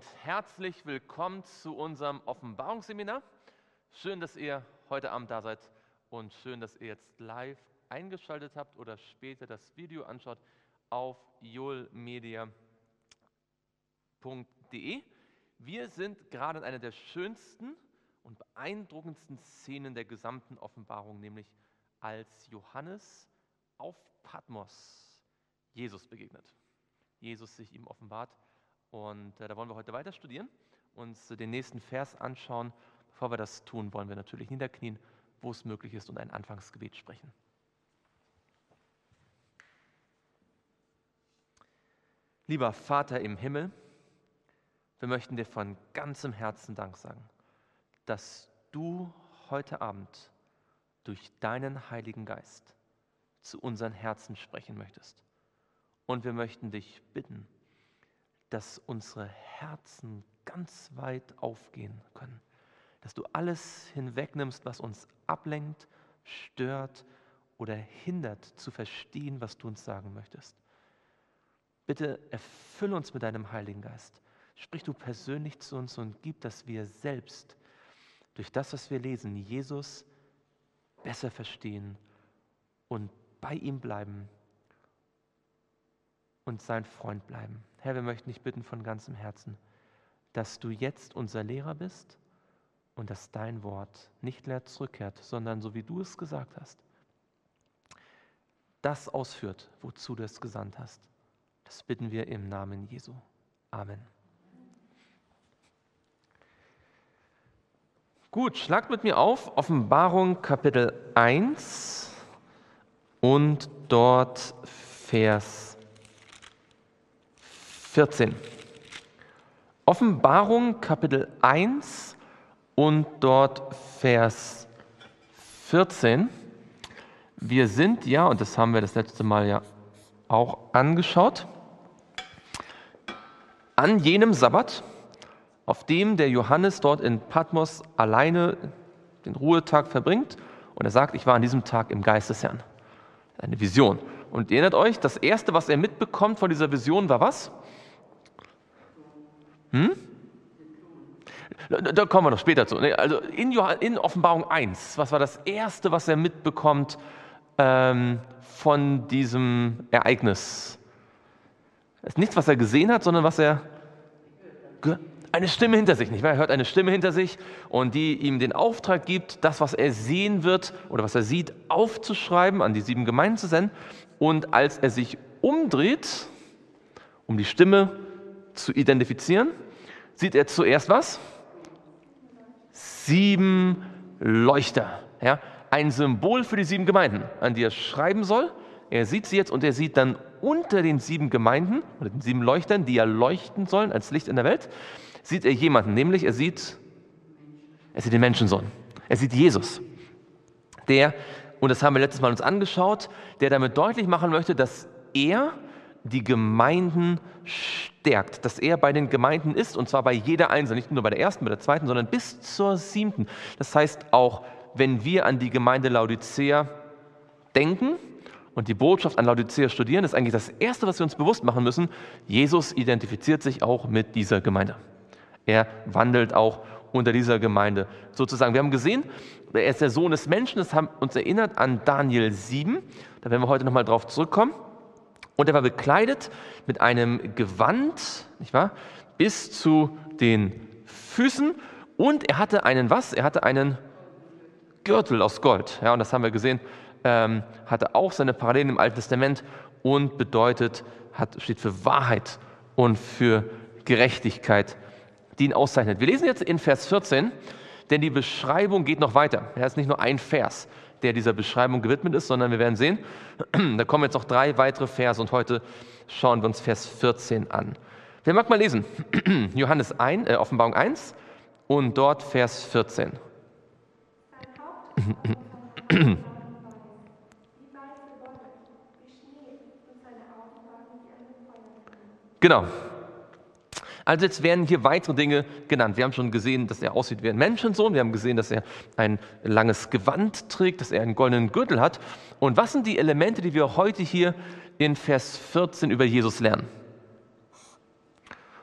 Und herzlich willkommen zu unserem Offenbarungsseminar. Schön, dass ihr heute Abend da seid und schön, dass ihr jetzt live eingeschaltet habt oder später das Video anschaut auf joelmedia.de. Wir sind gerade in einer der schönsten und beeindruckendsten Szenen der gesamten Offenbarung, nämlich als Johannes auf Patmos Jesus begegnet. Jesus sich ihm offenbart und äh, da wollen wir heute weiter studieren, uns den nächsten Vers anschauen. Bevor wir das tun, wollen wir natürlich niederknien, wo es möglich ist und ein Anfangsgebet sprechen. Lieber Vater im Himmel, wir möchten dir von ganzem Herzen Dank sagen, dass du heute Abend durch deinen Heiligen Geist zu unseren Herzen sprechen möchtest. Und wir möchten dich bitten, dass unsere Herzen ganz weit aufgehen können. Dass du alles hinwegnimmst, was uns ablenkt, stört oder hindert zu verstehen, was du uns sagen möchtest. Bitte erfülle uns mit deinem Heiligen Geist. Sprich du persönlich zu uns und gib, dass wir selbst durch das, was wir lesen, Jesus besser verstehen und bei ihm bleiben und sein Freund bleiben. Herr, wir möchten dich bitten von ganzem Herzen, dass du jetzt unser Lehrer bist und dass dein Wort nicht leer zurückkehrt, sondern so wie du es gesagt hast, das ausführt, wozu du es gesandt hast. Das bitten wir im Namen Jesu. Amen. Gut, schlagt mit mir auf Offenbarung Kapitel 1 und dort Vers 14. Offenbarung Kapitel 1 und dort Vers 14. Wir sind ja, und das haben wir das letzte Mal ja auch angeschaut, an jenem Sabbat, auf dem der Johannes dort in Patmos alleine den Ruhetag verbringt. Und er sagt, ich war an diesem Tag im Geist des Herrn. Eine Vision. Und ihr erinnert euch, das Erste, was er mitbekommt von dieser Vision, war was? Hm? Da kommen wir noch später zu. Also in, in, Offenbarung 1, was war das Erste, was er mitbekommt ähm, von diesem Ereignis? Das ist nichts, was er gesehen hat, sondern was er... Eine Stimme hinter sich, nicht wahr? Er hört eine Stimme hinter sich und die ihm den Auftrag gibt, das, was er sehen wird oder was er sieht, aufzuschreiben, an die sieben Gemeinden zu senden. Und als er sich umdreht, um die Stimme zu identifizieren, sieht er zuerst was? Sieben Leuchter. Ja? Ein Symbol für die sieben Gemeinden, an die er schreiben soll. Er sieht sie jetzt und er sieht dann unter den sieben Gemeinden oder den sieben Leuchtern, die ja leuchten sollen als Licht in der Welt, sieht er jemanden, nämlich er sieht, er sieht den Menschensohn. Er sieht Jesus, der, und das haben wir letztes Mal uns angeschaut, der damit deutlich machen möchte, dass er die Gemeinden stärkt, dass er bei den Gemeinden ist, und zwar bei jeder einzelnen, nicht nur bei der ersten, bei der zweiten, sondern bis zur siebten. Das heißt, auch wenn wir an die Gemeinde Laodicea denken und die Botschaft an Laodicea studieren, ist eigentlich das Erste, was wir uns bewusst machen müssen, Jesus identifiziert sich auch mit dieser Gemeinde. Er wandelt auch unter dieser Gemeinde sozusagen. Wir haben gesehen, er ist der Sohn des Menschen, das haben uns erinnert an Daniel 7, da werden wir heute nochmal drauf zurückkommen. Und er war bekleidet mit einem Gewand, nicht wahr, bis zu den Füßen. Und er hatte einen was? Er hatte einen Gürtel aus Gold. Ja, und das haben wir gesehen, ähm, hatte auch seine Parallelen im Alten Testament und bedeutet, hat, steht für Wahrheit und für Gerechtigkeit, die ihn auszeichnet. Wir lesen jetzt in Vers 14, denn die Beschreibung geht noch weiter. Er ist nicht nur ein Vers der dieser Beschreibung gewidmet ist, sondern wir werden sehen, da kommen jetzt noch drei weitere Verse und heute schauen wir uns Vers 14 an. Wer mag mal lesen? Johannes 1, äh, Offenbarung 1 und dort Vers 14. Genau. Also jetzt werden hier weitere Dinge genannt. Wir haben schon gesehen, dass er aussieht wie ein Menschensohn. Wir haben gesehen, dass er ein langes Gewand trägt, dass er einen goldenen Gürtel hat. Und was sind die Elemente, die wir heute hier in Vers 14 über Jesus lernen?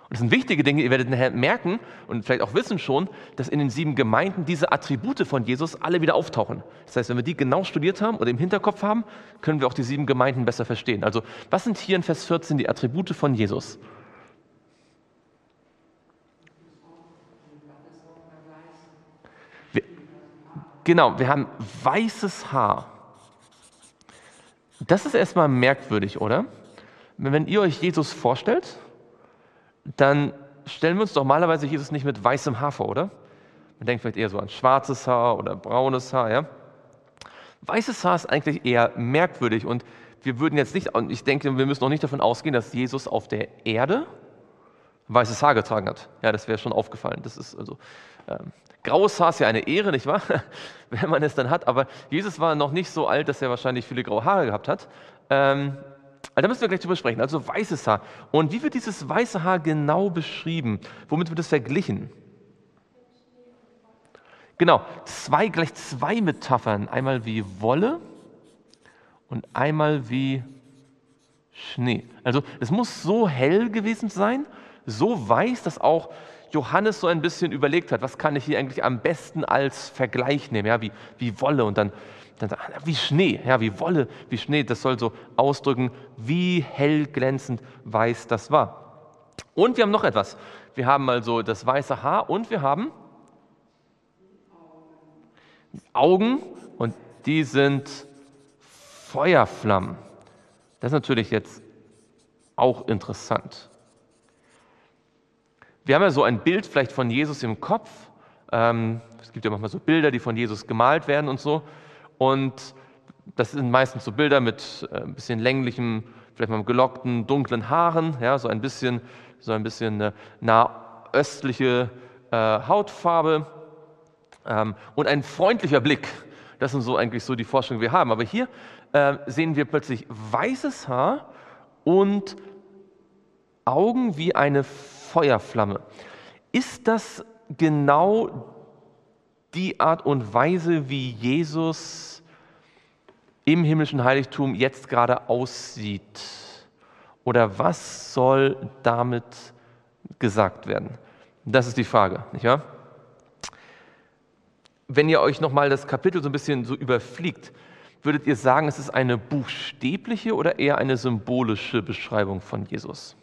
Und das sind wichtige Dinge, ihr werdet nachher merken und vielleicht auch wissen schon, dass in den sieben Gemeinden diese Attribute von Jesus alle wieder auftauchen. Das heißt, wenn wir die genau studiert haben oder im Hinterkopf haben, können wir auch die sieben Gemeinden besser verstehen. Also, was sind hier in Vers 14 die Attribute von Jesus? Genau, wir haben weißes Haar. Das ist erstmal merkwürdig, oder? Wenn ihr euch Jesus vorstellt, dann stellen wir uns normalerweise Jesus nicht mit weißem Haar vor, oder? Man denkt vielleicht eher so an schwarzes Haar oder braunes Haar, ja? Weißes Haar ist eigentlich eher merkwürdig und wir würden jetzt nicht, und ich denke, wir müssen auch nicht davon ausgehen, dass Jesus auf der Erde weißes Haar getragen hat. Ja, das wäre schon aufgefallen. Das ist also, ähm, graues Haar ist ja eine Ehre, nicht wahr? Wenn man es dann hat, aber Jesus war noch nicht so alt, dass er wahrscheinlich viele graue Haare gehabt hat. Ähm, also da müssen wir gleich drüber sprechen. Also weißes Haar. Und wie wird dieses weiße Haar genau beschrieben? Womit wird es verglichen? Genau, zwei, gleich zwei Metaphern. Einmal wie Wolle und einmal wie Schnee. Also es muss so hell gewesen sein, so weiß, dass auch Johannes so ein bisschen überlegt hat, was kann ich hier eigentlich am besten als Vergleich nehmen, ja, wie, wie Wolle und dann dann wie Schnee, ja, wie Wolle, wie Schnee, das soll so ausdrücken, wie hell glänzend weiß das war. Und wir haben noch etwas. Wir haben also das weiße Haar und wir haben Augen und die sind Feuerflammen. Das ist natürlich jetzt auch interessant. Wir haben ja so ein Bild vielleicht von Jesus im Kopf. Ähm, es gibt ja manchmal so Bilder, die von Jesus gemalt werden und so. Und das sind meistens so Bilder mit äh, ein bisschen länglichem, vielleicht mal gelockten, dunklen Haaren, ja, so ein bisschen, so ein bisschen äh, nahöstliche äh, Hautfarbe ähm, und ein freundlicher Blick. Das sind so eigentlich so die Vorstellungen, die wir haben. Aber hier sehen wir plötzlich weißes Haar und Augen wie eine Feuerflamme. Ist das genau die Art und Weise, wie Jesus im himmlischen Heiligtum jetzt gerade aussieht? Oder was soll damit gesagt werden? Das ist die Frage, nicht wahr? Wenn ihr euch nochmal das Kapitel so ein bisschen so überfliegt, würdet ihr sagen, es ist eine buchstäbliche oder eher eine symbolische Beschreibung von Jesus?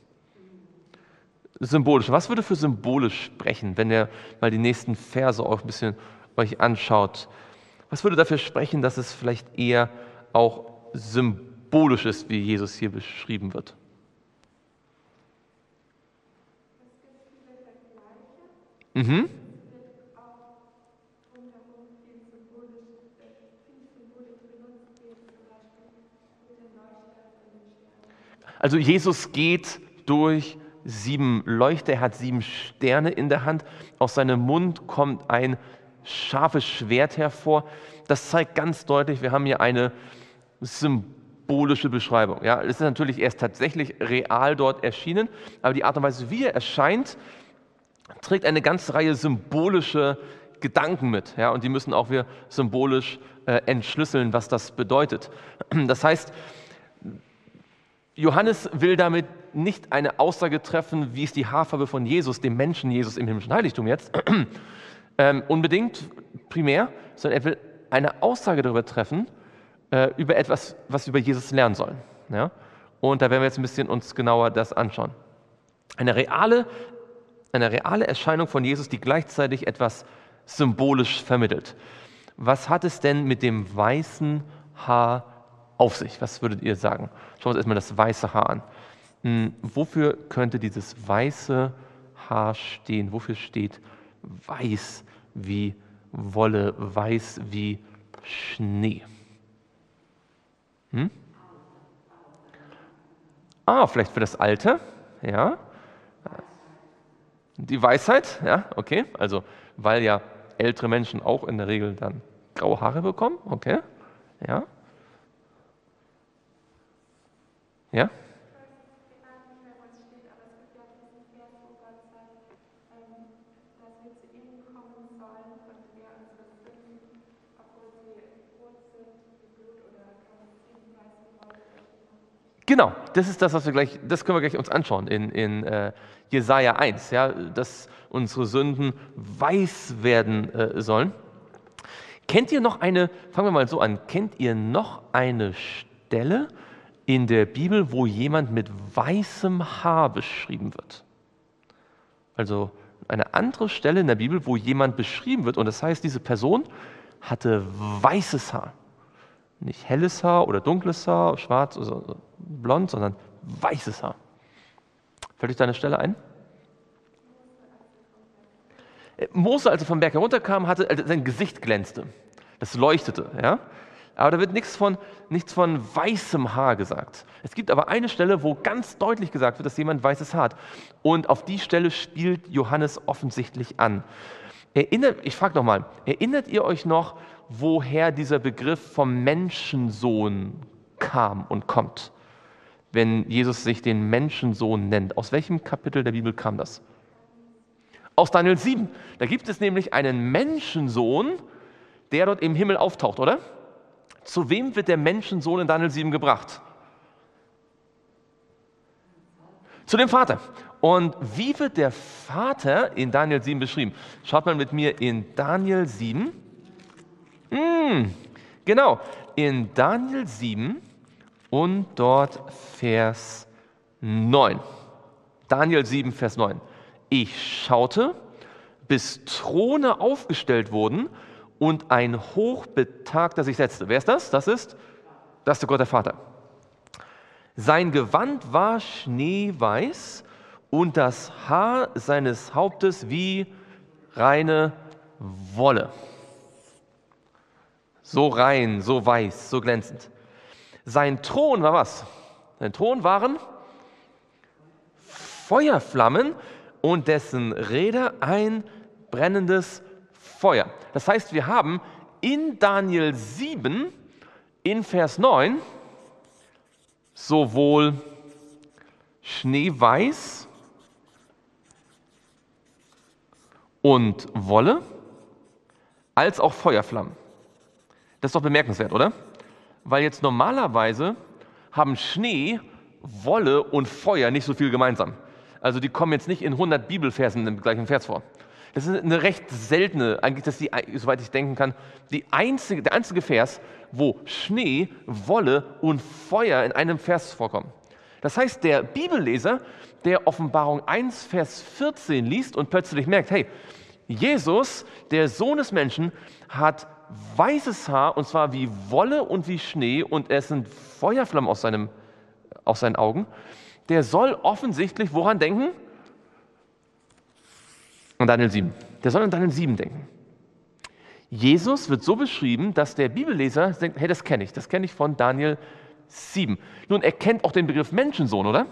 Symbolisch. Was würde für symbolisch sprechen, wenn ihr mal die nächsten Verse auch ein bisschen euch anschaut? Was würde dafür sprechen, dass es vielleicht eher auch symbolisch ist, wie Jesus hier beschrieben wird? Mhm. Also Jesus geht durch sieben Leuchter, er hat sieben Sterne in der Hand, aus seinem Mund kommt ein scharfes Schwert hervor. Das zeigt ganz deutlich, wir haben hier eine symbolische Beschreibung. Ja, es ist natürlich erst tatsächlich real dort erschienen, aber die Art und Weise, wie er erscheint, trägt eine ganze Reihe symbolische Gedanken mit. Ja, und die müssen auch wir symbolisch äh, entschlüsseln, was das bedeutet. Das heißt, Johannes will damit nicht eine Aussage treffen, wie ist die Haarfarbe von Jesus, dem Menschen Jesus im himmlischen Heiligtum jetzt, ähm, unbedingt primär, sondern er will eine Aussage darüber treffen, äh, über etwas, was wir über Jesus lernen sollen. Ja? Und da werden wir jetzt ein bisschen uns genauer das anschauen. Eine reale, eine reale Erscheinung von Jesus, die gleichzeitig etwas symbolisch vermittelt. Was hat es denn mit dem weißen Haar auf sich? Was würdet ihr sagen? Schauen wir uns erstmal das weiße Haar an. Hm, wofür könnte dieses weiße Haar stehen? Wofür steht weiß wie Wolle, weiß wie Schnee? Hm? Ah, vielleicht für das Alter, ja. Die Weisheit, ja, okay. Also, weil ja ältere Menschen auch in der Regel dann graue Haare bekommen, okay, ja. Ja? Genau, das ist das, was wir gleich, das können wir gleich uns anschauen in, in äh, Jesaja 1, ja, dass unsere Sünden weiß werden äh, sollen. Kennt ihr noch eine, fangen wir mal so an, kennt ihr noch eine Stelle in der Bibel, wo jemand mit weißem Haar beschrieben wird? Also eine andere Stelle in der Bibel, wo jemand beschrieben wird und das heißt, diese Person hatte weißes Haar. Nicht helles Haar oder dunkles Haar, schwarz oder blond, sondern weißes Haar. Fällt euch da eine Stelle ein? Mose, als er vom Berg herunterkam, hatte, also sein Gesicht glänzte. Das leuchtete. Ja? Aber da wird nichts von, nichts von weißem Haar gesagt. Es gibt aber eine Stelle, wo ganz deutlich gesagt wird, dass jemand weißes Haar hat. Und auf die Stelle spielt Johannes offensichtlich an. Erinnert, ich frage nochmal, erinnert ihr euch noch, woher dieser Begriff vom Menschensohn kam und kommt? Wenn Jesus sich den Menschensohn nennt. Aus welchem Kapitel der Bibel kam das? Aus Daniel 7. Da gibt es nämlich einen Menschensohn, der dort im Himmel auftaucht, oder? Zu wem wird der Menschensohn in Daniel 7 gebracht? Zu dem Vater. Und wie wird der Vater in Daniel 7 beschrieben? Schaut mal mit mir in Daniel 7. Mm, genau, in Daniel 7 und dort Vers 9. Daniel 7, Vers 9. Ich schaute, bis Throne aufgestellt wurden und ein Hochbetagter sich setzte. Wer ist das? Das ist, das ist Gott der Vater. Sein Gewand war schneeweiß und das Haar seines Hauptes wie reine Wolle. So rein, so weiß, so glänzend. Sein Thron war was? Sein Thron waren Feuerflammen und dessen Räder ein brennendes Feuer. Das heißt, wir haben in Daniel 7 in Vers 9 sowohl Schneeweiß und Wolle als auch Feuerflammen. Das ist doch bemerkenswert, oder? Weil jetzt normalerweise haben Schnee, Wolle und Feuer nicht so viel gemeinsam. Also die kommen jetzt nicht in 100 Bibelversen im gleichen Vers vor. Das ist eine recht seltene, eigentlich, dass die, soweit ich denken kann, die einzige, der einzige Vers, wo Schnee, Wolle und Feuer in einem Vers vorkommen. Das heißt, der Bibelleser, der Offenbarung 1, Vers 14 liest und plötzlich merkt, hey, Jesus, der Sohn des Menschen, hat weißes Haar und zwar wie Wolle und wie Schnee und es sind Feuerflammen aus, seinem, aus seinen Augen. Der soll offensichtlich woran denken? An Daniel 7. Der soll an Daniel 7 denken. Jesus wird so beschrieben, dass der Bibelleser denkt, hey, das kenne ich, das kenne ich von Daniel 7. Nun, er kennt auch den Begriff Menschensohn, oder?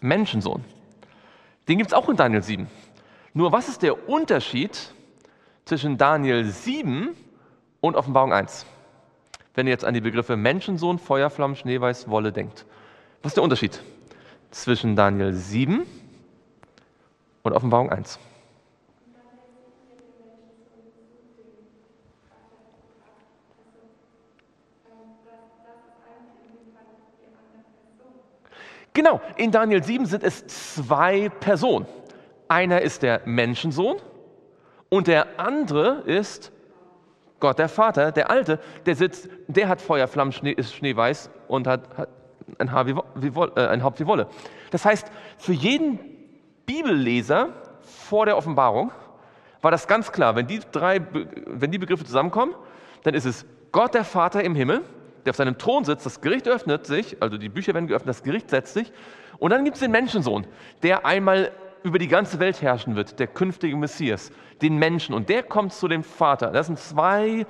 Menschensohn. Den gibt es auch in Daniel 7. Nur was ist der Unterschied zwischen Daniel 7 und Offenbarung 1? Wenn ihr jetzt an die Begriffe Menschensohn, Feuerflammen, Schneeweiß, Wolle denkt. Was ist der Unterschied? Zwischen Daniel 7 und Offenbarung 1. Genau, in Daniel 7 sind es zwei Personen. Einer ist der Menschensohn und der andere ist Gott der Vater, der Alte, der sitzt, der hat Feuerflammen, Schnee, ist schneeweiß und hat, hat ein, Haar wie, wie äh, ein Haupt wie Wolle. Das heißt, für jeden Bibelleser vor der Offenbarung war das ganz klar, wenn die, drei, wenn die Begriffe zusammenkommen, dann ist es Gott der Vater im Himmel, der auf seinem Thron sitzt, das Gericht öffnet sich, also die Bücher werden geöffnet, das Gericht setzt sich, und dann gibt es den Menschensohn, der einmal über die ganze Welt herrschen wird, der künftige Messias, den Menschen, und der kommt zu dem Vater. Das sind zwei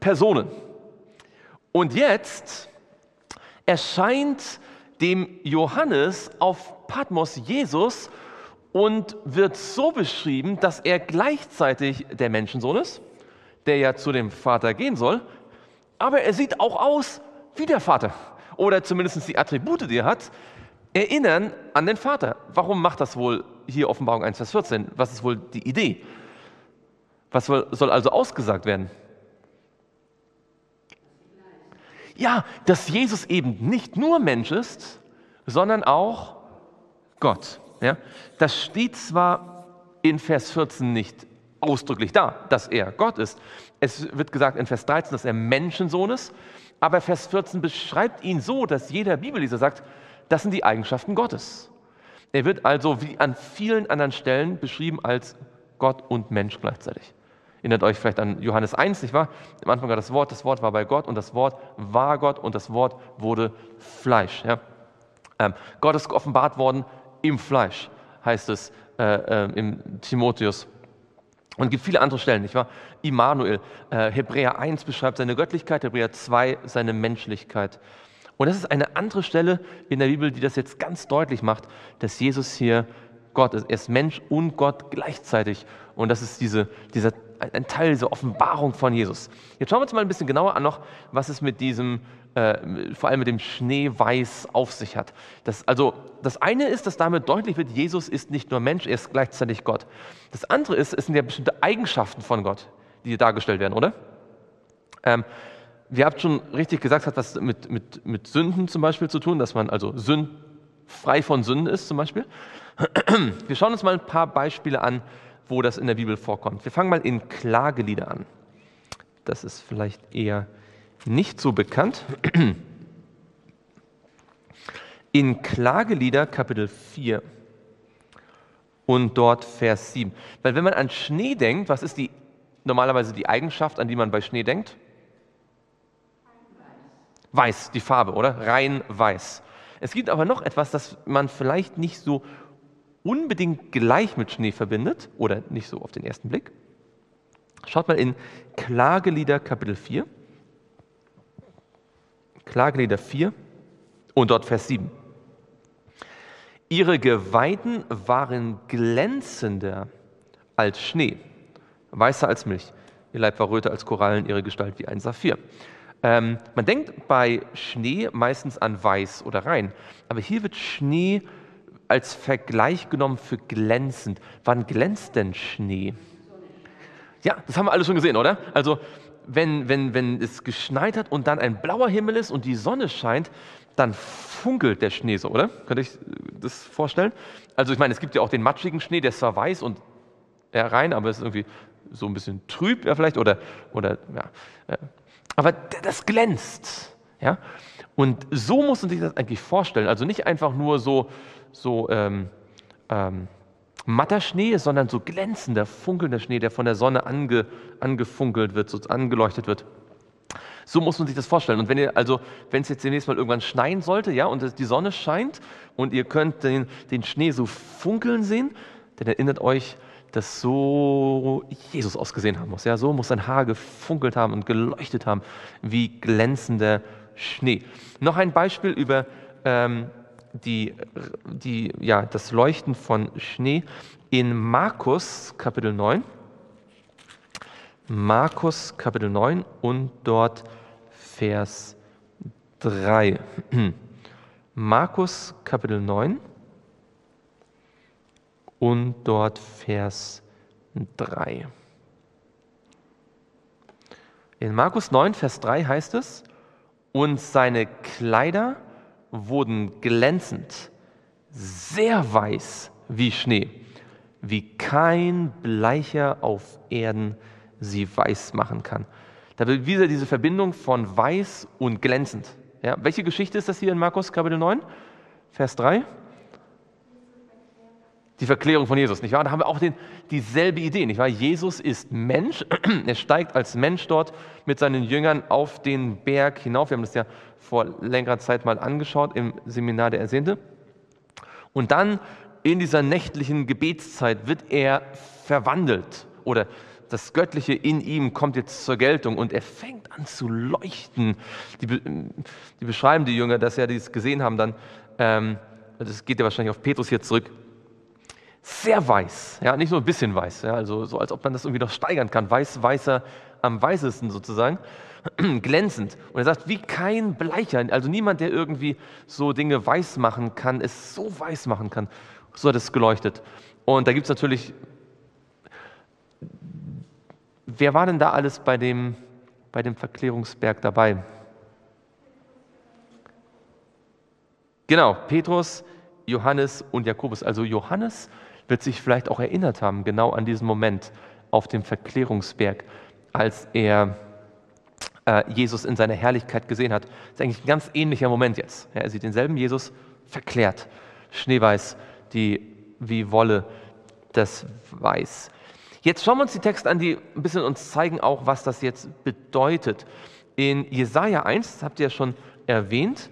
Personen. Und jetzt erscheint dem Johannes auf Patmos Jesus und wird so beschrieben, dass er gleichzeitig der Menschensohn ist, der ja zu dem Vater gehen soll, aber er sieht auch aus wie der Vater. Oder zumindest die Attribute, die er hat, erinnern an den Vater. Warum macht das wohl hier Offenbarung 1, Vers 14? Was ist wohl die Idee? Was soll also ausgesagt werden? Ja, dass Jesus eben nicht nur Mensch ist, sondern auch Gott. Ja? Das steht zwar in Vers 14 nicht ausdrücklich da, dass er Gott ist. Es wird gesagt in Vers 13, dass er Menschensohn ist, aber Vers 14 beschreibt ihn so, dass jeder Bibelleser sagt, das sind die Eigenschaften Gottes. Er wird also wie an vielen anderen Stellen beschrieben als Gott und Mensch gleichzeitig. Erinnert euch vielleicht an Johannes 1, nicht wahr? Am Anfang war das Wort, das Wort war bei Gott und das Wort war Gott und das Wort wurde Fleisch. Ja? Ähm, Gott ist geoffenbart worden im Fleisch, heißt es äh, äh, im Timotheus. Und es gibt viele andere Stellen, nicht wahr? Immanuel, äh, Hebräer 1 beschreibt seine Göttlichkeit, Hebräer 2 seine Menschlichkeit. Und das ist eine andere Stelle in der Bibel, die das jetzt ganz deutlich macht, dass Jesus hier Gott ist. Er ist Mensch und Gott gleichzeitig. Und das ist diese, dieser, ein Teil dieser Offenbarung von Jesus. Jetzt schauen wir uns mal ein bisschen genauer an noch, was es mit diesem, äh, vor allem mit dem Schneeweiß auf sich hat. Das, also das eine ist, dass damit deutlich wird, Jesus ist nicht nur Mensch, er ist gleichzeitig Gott. Das andere ist, es sind ja bestimmte Eigenschaften von Gott, die hier dargestellt werden, oder? Ähm, ihr habt schon richtig gesagt, hat was mit, mit, mit Sünden zum Beispiel zu tun, dass man also Sünd, frei von Sünden ist zum Beispiel. Wir schauen uns mal ein paar Beispiele an, wo das in der Bibel vorkommt. Wir fangen mal in Klagelieder an. Das ist vielleicht eher nicht so bekannt. In Klagelieder Kapitel 4 und dort Vers 7. Weil wenn man an Schnee denkt, was ist die normalerweise die Eigenschaft, an die man bei Schnee denkt? Weiß, die Farbe, oder? Rein weiß. Es gibt aber noch etwas, das man vielleicht nicht so unbedingt gleich mit Schnee verbindet oder nicht so auf den ersten Blick. Schaut mal in Klagelieder Kapitel 4. Klagelieder 4 und dort Vers 7. Ihre Geweiden waren glänzender als Schnee, weißer als Milch. Ihr Leib war röter als Korallen, ihre Gestalt wie ein Saphir. Ähm, man denkt bei Schnee meistens an weiß oder rein, aber hier wird Schnee als Vergleich genommen für glänzend. Wann glänzt denn Schnee? Ja, das haben wir alle schon gesehen, oder? Also, wenn, wenn, wenn es geschneit hat und dann ein blauer Himmel ist und die Sonne scheint, dann funkelt der Schnee so, oder? Könnt ihr euch das vorstellen? Also, ich meine, es gibt ja auch den matschigen Schnee, der ist zwar weiß und ja, rein, aber ist irgendwie so ein bisschen trüb, ja, vielleicht, oder, oder ja. Aber das glänzt, ja. Und so muss man sich das eigentlich vorstellen. Also nicht einfach nur so, so ähm, ähm, matter Schnee, sondern so glänzender, funkelnder Schnee, der von der Sonne ange, angefunkelt wird, so angeleuchtet wird. So muss man sich das vorstellen. Und wenn ihr also, wenn es jetzt demnächst mal irgendwann schneien sollte, ja, und die Sonne scheint und ihr könnt den, den Schnee so funkeln sehen, dann erinnert euch, dass so Jesus ausgesehen haben muss. Ja, so muss sein Haar gefunkelt haben und geleuchtet haben, wie glänzender Schnee. Noch ein Beispiel über ähm, die, die, ja, das Leuchten von Schnee in Markus Kapitel 9. Markus Kapitel 9 und dort Vers 3. Markus Kapitel 9 und dort Vers 3. In Markus 9, Vers 3 heißt es, und seine Kleider wurden glänzend, sehr weiß wie Schnee, wie kein Bleicher auf Erden sie weiß machen kann. Da wird wieder diese Verbindung von weiß und glänzend. Ja, welche Geschichte ist das hier in Markus Kapitel 9, Vers 3? Die Verklärung von Jesus, nicht wahr? Da haben wir auch den, dieselbe Idee, nicht wahr? Jesus ist Mensch, er steigt als Mensch dort mit seinen Jüngern auf den Berg hinauf. Wir haben das ja vor längerer Zeit mal angeschaut im Seminar der Ersehnte. Und dann in dieser nächtlichen Gebetszeit wird er verwandelt oder das Göttliche in ihm kommt jetzt zur Geltung und er fängt an zu leuchten. Die, die beschreiben die Jünger, dass sie dies gesehen haben, dann, ähm, das geht ja wahrscheinlich auf Petrus hier zurück, sehr weiß, ja, nicht nur ein bisschen weiß, ja, also so als ob man das irgendwie noch steigern kann, weiß, weißer, am weißesten sozusagen, glänzend. Und er sagt, wie kein Bleicher, also niemand, der irgendwie so Dinge weiß machen kann, es so weiß machen kann, so hat es geleuchtet. Und da gibt es natürlich, wer war denn da alles bei dem, bei dem Verklärungsberg dabei? Genau, Petrus, Johannes und Jakobus. Also Johannes wird sich vielleicht auch erinnert haben, genau an diesen Moment auf dem Verklärungsberg, als er äh, Jesus in seiner Herrlichkeit gesehen hat. Das ist eigentlich ein ganz ähnlicher Moment jetzt. Ja, er sieht denselben Jesus verklärt, schneeweiß, die wie Wolle das Weiß. Jetzt schauen wir uns die Texte an, die ein bisschen uns zeigen auch, was das jetzt bedeutet. In Jesaja 1, das habt ihr ja schon erwähnt,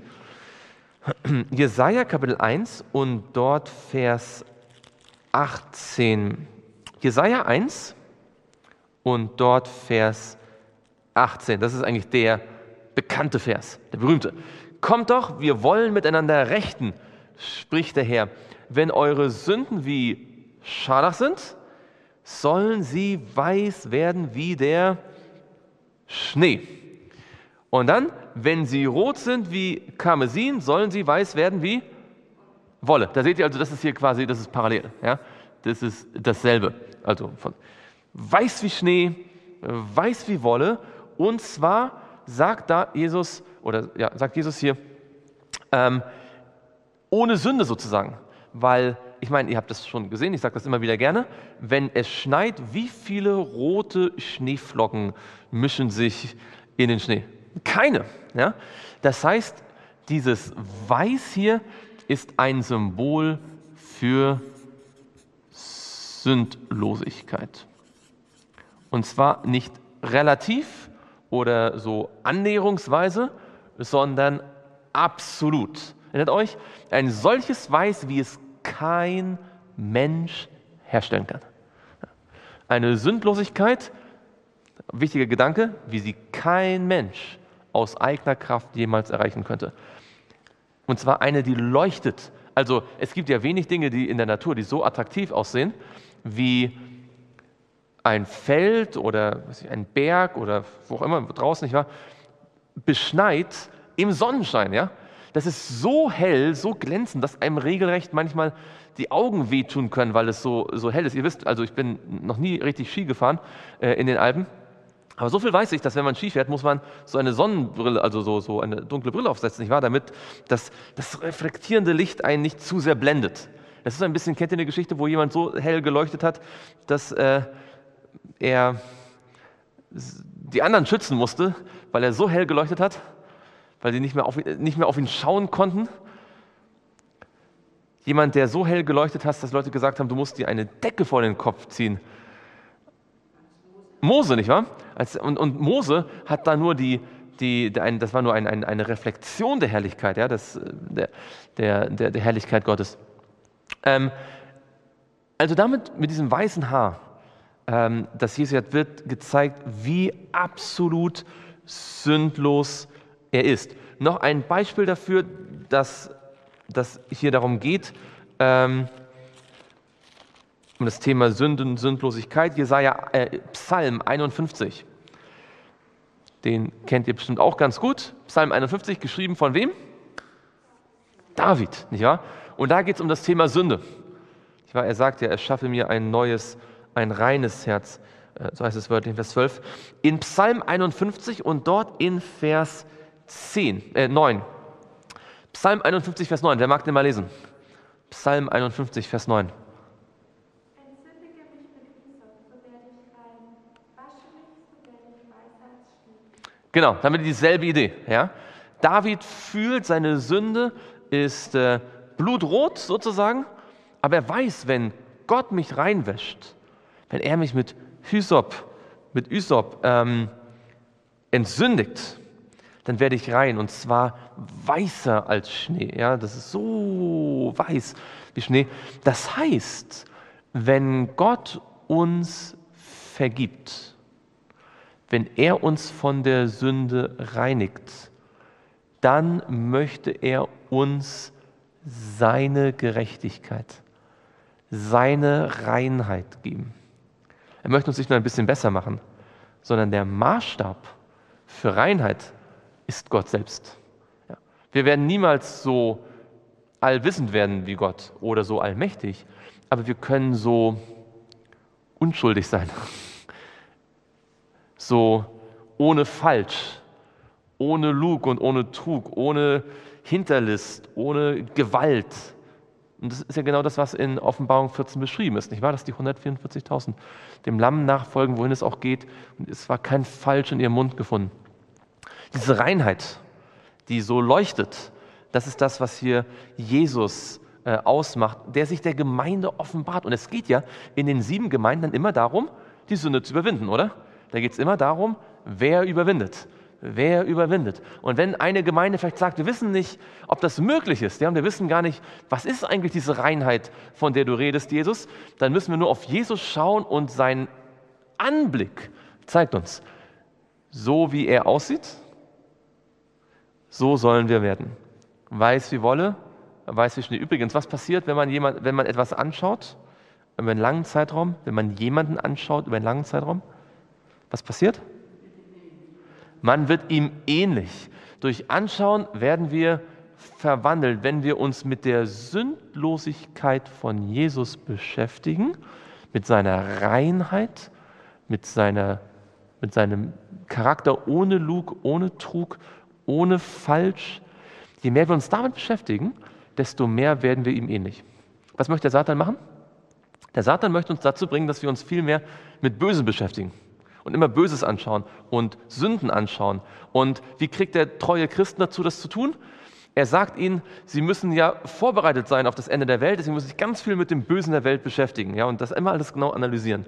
Jesaja Kapitel 1 und dort Vers 18. Jesaja 1 und dort Vers 18. Das ist eigentlich der bekannte Vers, der berühmte. Kommt doch, wir wollen miteinander rechten, spricht der Herr. Wenn eure Sünden wie Scharlach sind, sollen sie weiß werden wie der Schnee. Und dann, wenn sie rot sind wie Karmesin, sollen sie weiß werden wie Wolle. Da seht ihr also, das ist hier quasi, das ist parallel. Ja? Das ist dasselbe. Also von weiß wie Schnee, weiß wie Wolle. Und zwar sagt da Jesus, oder ja, sagt Jesus hier, ähm, ohne Sünde sozusagen. Weil, ich meine, ihr habt das schon gesehen, ich sage das immer wieder gerne, wenn es schneit, wie viele rote Schneeflocken mischen sich in den Schnee? Keine. Ja? Das heißt, dieses Weiß hier ist ein Symbol für Sündlosigkeit. Und zwar nicht relativ oder so annäherungsweise, sondern absolut. Erinnert euch, ein solches Weiß, wie es kein Mensch herstellen kann. Eine Sündlosigkeit, wichtiger Gedanke, wie sie kein Mensch aus eigener Kraft jemals erreichen könnte. Und zwar eine, die leuchtet. Also es gibt ja wenig Dinge, die in der Natur, die so attraktiv aussehen, wie ein Feld oder ein Berg oder wo auch immer draußen nicht war, beschneit im Sonnenschein, ja. Das ist so hell, so glänzend, dass einem regelrecht manchmal die Augen wehtun können, weil es so, so hell ist. Ihr wisst, also ich bin noch nie richtig Ski gefahren äh, in den Alpen. Aber so viel weiß ich, dass wenn man Ski fährt, muss man so eine Sonnenbrille, also so, so eine dunkle Brille aufsetzen, nicht wahr? Damit das, das reflektierende Licht einen nicht zu sehr blendet. Das ist ein bisschen, kennt ihr eine Geschichte, wo jemand so hell geleuchtet hat, dass äh, er die anderen schützen musste, weil er so hell geleuchtet hat? weil sie nicht mehr, auf, nicht mehr auf ihn schauen konnten. Jemand, der so hell geleuchtet hat, dass Leute gesagt haben, du musst dir eine Decke vor den Kopf ziehen. Mose, nicht wahr? und, und, Mose hat da nur die, die, das war nur ein, ein, eine Reflexion der Herrlichkeit, ja, das, der, der, der, Herrlichkeit Gottes. Ähm, also damit, mit diesem weißen Haar, ähm, das Jesus hat, wird gezeigt, wie absolut sündlos er ist. Noch ein Beispiel dafür, dass es hier darum geht, ähm, um das Thema Sünden, Sündlosigkeit, Jesaja, äh, Psalm 51. Den kennt ihr bestimmt auch ganz gut. Psalm 51, geschrieben von wem? David, nicht wahr? Und da geht es um das Thema Sünde. Er sagt ja, er schaffe mir ein neues, ein reines Herz. Äh, so heißt es wörtlich in Vers 12. In Psalm 51 und dort in Vers 10, äh, 9. Psalm 51, Vers 9. Wer mag den mal lesen? Psalm 51, Vers 9. Genau, damit dieselbe Idee. Ja? David fühlt seine Sünde, ist äh, blutrot sozusagen, aber er weiß, wenn Gott mich reinwäscht, wenn er mich mit Hysop, mit Ysop ähm, entsündigt, dann werde ich rein und zwar weißer als Schnee. Ja, das ist so weiß wie Schnee. Das heißt, wenn Gott uns vergibt, wenn er uns von der Sünde reinigt, dann möchte er uns seine Gerechtigkeit, seine Reinheit geben. Er möchte uns nicht nur ein bisschen besser machen, sondern der Maßstab für Reinheit ist Gott selbst. Wir werden niemals so allwissend werden wie Gott oder so allmächtig, aber wir können so unschuldig sein, so ohne Falsch, ohne Lug und ohne Trug, ohne Hinterlist, ohne Gewalt. Und das ist ja genau das, was in Offenbarung 14 beschrieben ist, nicht wahr? Dass die 144.000 dem Lamm nachfolgen, wohin es auch geht. Und es war kein Falsch in ihrem Mund gefunden. Diese Reinheit, die so leuchtet, das ist das, was hier Jesus äh, ausmacht, der sich der Gemeinde offenbart. Und es geht ja in den sieben Gemeinden dann immer darum, die Sünde zu überwinden, oder? Da geht es immer darum, wer überwindet. Wer überwindet? Und wenn eine Gemeinde vielleicht sagt, wir wissen nicht, ob das möglich ist, wir wissen gar nicht, was ist eigentlich diese Reinheit, von der du redest, Jesus, dann müssen wir nur auf Jesus schauen und sein Anblick zeigt uns, so wie er aussieht, so sollen wir werden. Weiß wie Wolle, weiß wie Schnee. Übrigens, was passiert, wenn man, jemand, wenn man etwas anschaut, über einen langen Zeitraum, wenn man jemanden anschaut über einen langen Zeitraum? Was passiert? Man wird ihm ähnlich. Durch Anschauen werden wir verwandelt, wenn wir uns mit der Sündlosigkeit von Jesus beschäftigen, mit seiner Reinheit, mit, seiner, mit seinem Charakter ohne Lug, ohne Trug, ohne Falsch. Je mehr wir uns damit beschäftigen, desto mehr werden wir ihm ähnlich. Was möchte der Satan machen? Der Satan möchte uns dazu bringen, dass wir uns viel mehr mit Bösen beschäftigen und immer Böses anschauen und Sünden anschauen. Und wie kriegt der treue Christen dazu, das zu tun? Er sagt ihnen, sie müssen ja vorbereitet sein auf das Ende der Welt, deswegen müssen sie sich ganz viel mit dem Bösen der Welt beschäftigen ja, und das immer alles genau analysieren.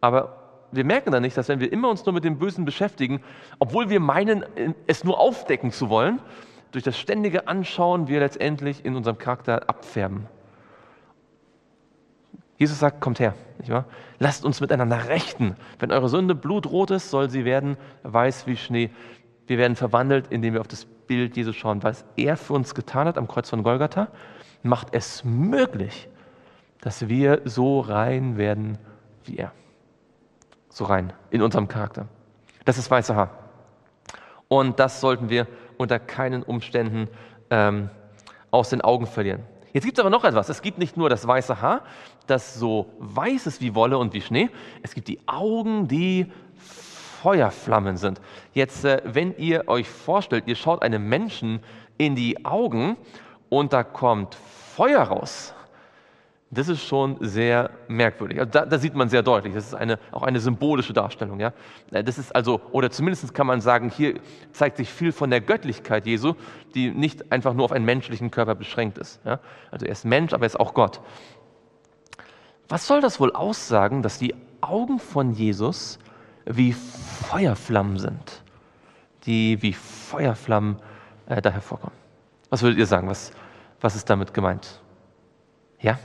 Aber wir merken dann nicht, dass wenn wir immer uns nur mit dem Bösen beschäftigen, obwohl wir meinen, es nur aufdecken zu wollen, durch das ständige Anschauen wir letztendlich in unserem Charakter abfärben. Jesus sagt, kommt her, nicht wahr? Lasst uns miteinander rechten. Wenn eure Sünde blutrot ist, soll sie werden weiß wie Schnee. Wir werden verwandelt, indem wir auf das Bild Jesus schauen. Was er für uns getan hat am Kreuz von Golgatha, macht es möglich, dass wir so rein werden wie er. So rein in unserem Charakter. Das ist weiße Haar. Und das sollten wir unter keinen Umständen ähm, aus den Augen verlieren. Jetzt gibt es aber noch etwas. Es gibt nicht nur das weiße Haar, das so weiß ist wie Wolle und wie Schnee. Es gibt die Augen, die Feuerflammen sind. Jetzt, äh, wenn ihr euch vorstellt, ihr schaut einem Menschen in die Augen und da kommt Feuer raus, das ist schon sehr merkwürdig. Also da, da, sieht man sehr deutlich, das ist eine, auch eine symbolische Darstellung. Ja? Äh, das ist also, oder zumindest kann man sagen, hier zeigt sich viel von der Göttlichkeit Jesu, die nicht einfach nur auf einen menschlichen Körper beschränkt ist. Ja? Also er ist Mensch, aber er ist auch Gott. Was soll das wohl aussagen, dass die Augen von Jesus wie Feuerflammen sind, die wie Feuerflammen äh, da hervorkommen? Was würdet ihr sagen? Was, was ist damit gemeint? Ja?